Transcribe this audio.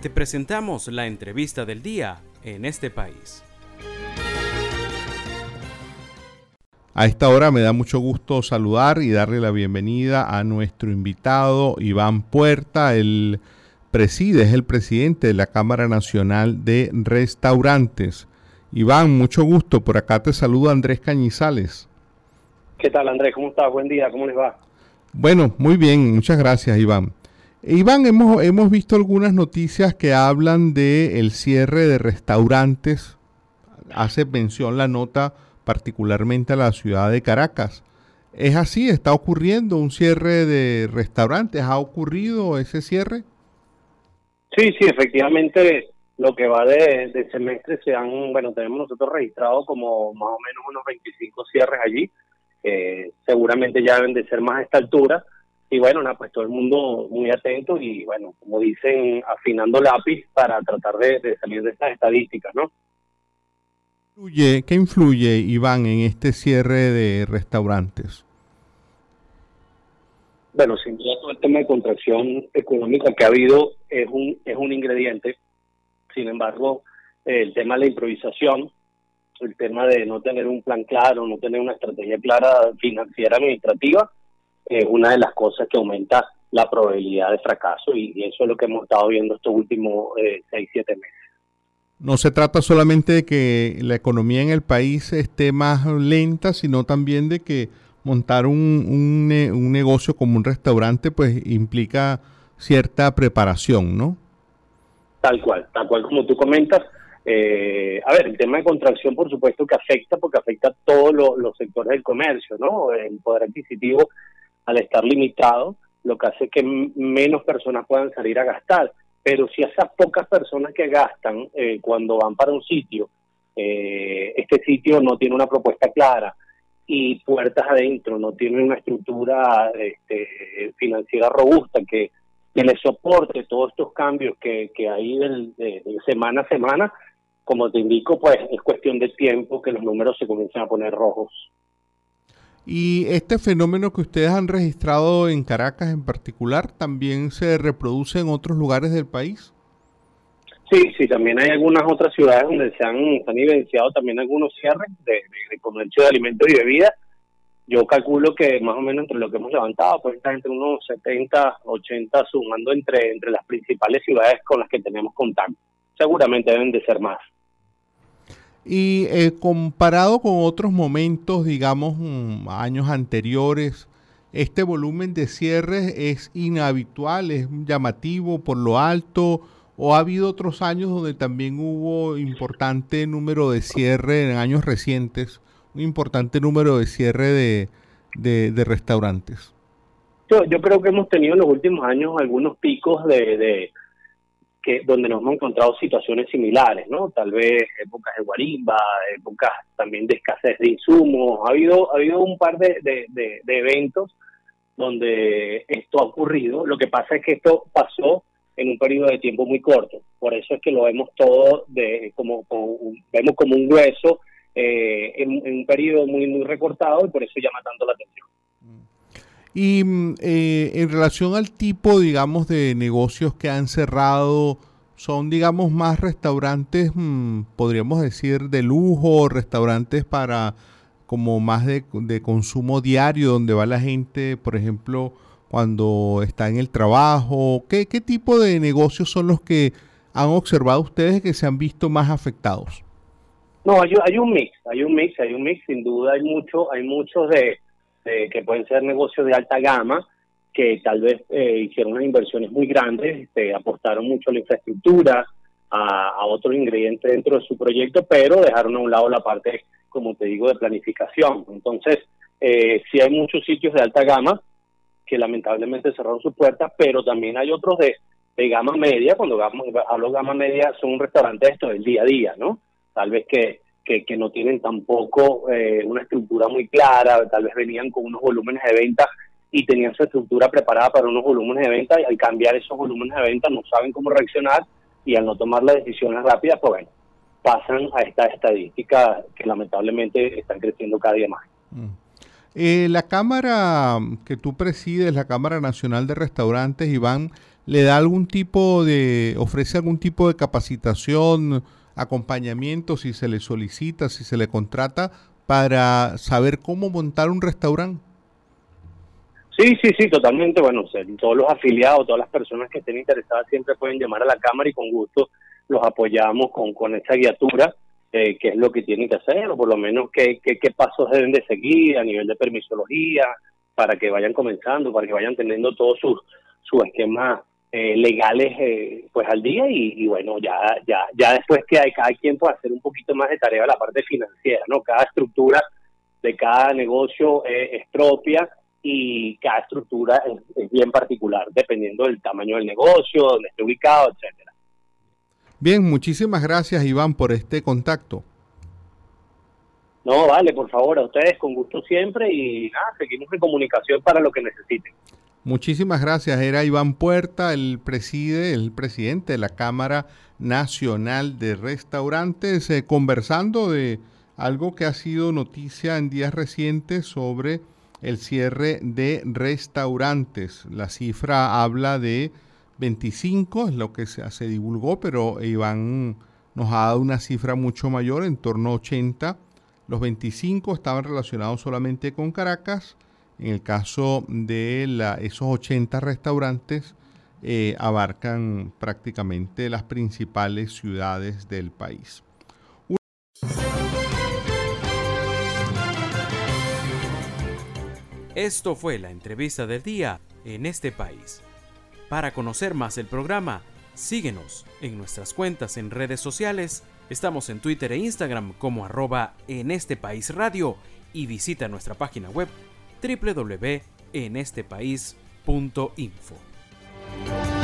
Te presentamos la entrevista del día en este país. A esta hora me da mucho gusto saludar y darle la bienvenida a nuestro invitado Iván Puerta. Él preside, es el presidente de la Cámara Nacional de Restaurantes. Iván, mucho gusto. Por acá te saluda Andrés Cañizales. ¿Qué tal Andrés? ¿Cómo estás? Buen día, ¿cómo les va? Bueno, muy bien, muchas gracias Iván. Iván, hemos, hemos visto algunas noticias que hablan de cierre de restaurantes. Hace mención la nota particularmente a la ciudad de Caracas. ¿Es así? ¿Está ocurriendo un cierre de restaurantes? ¿Ha ocurrido ese cierre? Sí, sí, efectivamente lo que va de, semestre se han, bueno, tenemos nosotros registrado como más o menos unos 25 cierres allí. seguramente ya deben de ser más a esta altura. Y bueno, nada, pues todo el mundo muy atento y bueno, como dicen, afinando lápiz para tratar de, de salir de estas estadísticas, ¿no? ¿Qué influye, Iván, en este cierre de restaurantes? Bueno, sin duda todo el tema de contracción económica que ha habido es un, es un ingrediente. Sin embargo, el tema de la improvisación, el tema de no tener un plan claro, no tener una estrategia clara financiera administrativa, es una de las cosas que aumenta la probabilidad de fracaso y, eso es lo que hemos estado viendo estos últimos eh, seis, siete meses. No se trata solamente de que la economía en el país esté más lenta, sino también de que montar un, un, negocio como un restaurante pues implica cierta preparación, ¿no? Tal cual, tal cual como tú comentas. Eh, a ver, el tema de contracción por supuesto que afecta porque afecta a todos los sectores del comercio, ¿no? El poder adquisitivo al estar limitado lo que hace que menos personas puedan salir a gastar pero si esas pocas personas que gastan eh, cuando van para un sitio, eh, este sitio no tiene una propuesta clara y puertas adentro no tiene una estructura este, financiera robusta que, que le soporte todos estos cambios que, hay de, semana a semana, como te indico, pues es cuestión de tiempo que los números se comiencen a poner rojos. Y este fenómeno que ustedes han registrado en Caracas en particular, ¿también se reproduce en otros lugares del país? Sí, sí, también hay algunas otras ciudades donde se han, evidenciado también algunos cierres de, comercio de alimentos y bebidas. Yo calculo que más o menos entre lo que hemos levantado, pues está entre unos 70, 80, sumando entre, entre las principales ciudades con las que tenemos contacto. Seguramente deben de ser más. Y eh, comparado con otros momentos, digamos, mm, años anteriores, este volumen de cierres es inhabitual, es llamativo por lo alto, o ha habido otros años donde también hubo importante número de cierre en años recientes, un importante número de cierre de, de, restaurantes. Yo, yo, creo que hemos tenido en los últimos años algunos picos de donde nos hemos encontrado situaciones similares, ¿no? Tal vez épocas de guarimba, épocas también de escasez de insumos. Ha habido, ha habido un par de, de, eventos donde esto ha ocurrido. Lo que pasa es que esto pasó en un periodo de tiempo muy corto. Por eso es que lo vemos todo de como, vemos como un hueso eh, en, en, un periodo muy muy recortado y por eso llama tanto la atención. Y mm, eh, en relación al tipo, digamos, de negocios que han cerrado, son, digamos, más restaurantes, mm, podríamos decir, de lujo, restaurantes para como más de, consumo diario, donde va la gente, por ejemplo, cuando está en el trabajo. ¿Qué, qué tipo de negocios son los que han observado ustedes que se han visto más afectados? No, hay, hay un mix, hay un mix, hay un mix, sin duda hay mucho, hay muchos de este, que pueden ser negocios de alta gama, que tal vez eh, hicieron unas inversiones muy grandes, este, apostaron mucho a la infraestructura, a, otros ingredientes dentro de su proyecto, pero dejaron a un lado la parte, como te digo, de planificación. Entonces, eh, sí hay muchos sitios de alta gama que lamentablemente cerraron sus puertas, pero también hay otros de, gama media, cuando hablo de gama media son restaurantes esto del día a día, ¿no? Tal vez que que, no tienen tampoco eh, una estructura muy clara, tal vez venían con unos volúmenes de venta y tenían su estructura preparada para unos volúmenes de venta y al cambiar esos volúmenes de venta no saben cómo reaccionar y al no tomar las decisiones rápidas, pues bueno, pasan a esta estadística que lamentablemente están creciendo cada día más. Mm. Eh, la Cámara que tú presides, la Cámara Nacional de Restaurantes, Iván, le da algún tipo de, ofrece algún tipo de capacitación, acompañamiento si se le solicita, si se le contrata para saber cómo montar un restaurante? Sí, sí, sí, totalmente. Bueno, todos los afiliados, todas las personas que estén interesadas siempre pueden llamar a la Cámara y con gusto los apoyamos con, con esa guiatura, eh, qué es lo que tienen que hacer, o por lo menos qué, qué, pasos deben de seguir a nivel de permisología, para que vayan comenzando, para que vayan teniendo todos sus su esquemas eh, legales eh, pues al día y, bueno ya ya ya después que hay cada quien puede hacer un poquito más de tarea la parte financiera no cada estructura de cada negocio es propia y cada estructura es, bien particular, dependiendo del tamaño del negocio, donde esté ubicado, etcétera. Bien, muchísimas gracias Iván por este contacto. No, vale, por favor, a ustedes con gusto siempre y nada, seguimos en comunicación para lo que necesiten. Muchísimas gracias. Era Iván Puerta, el preside, el presidente de la Cámara Nacional de Restaurantes, eh, conversando de algo que ha sido noticia en días recientes sobre el cierre de restaurantes. La cifra habla de 25, es lo que se, se divulgó, pero Iván nos ha dado una cifra mucho mayor, en torno a 80. Los 25 estaban relacionados solamente con Caracas. En el caso de esos 80 restaurantes, eh, abarcan prácticamente las principales ciudades del país. Esto fue la entrevista del día en este país. Para conocer más el programa, síguenos en nuestras cuentas en redes sociales. Estamos en Twitter e Instagram como arroba en este país radio y visita nuestra página web www.enestepaís.info.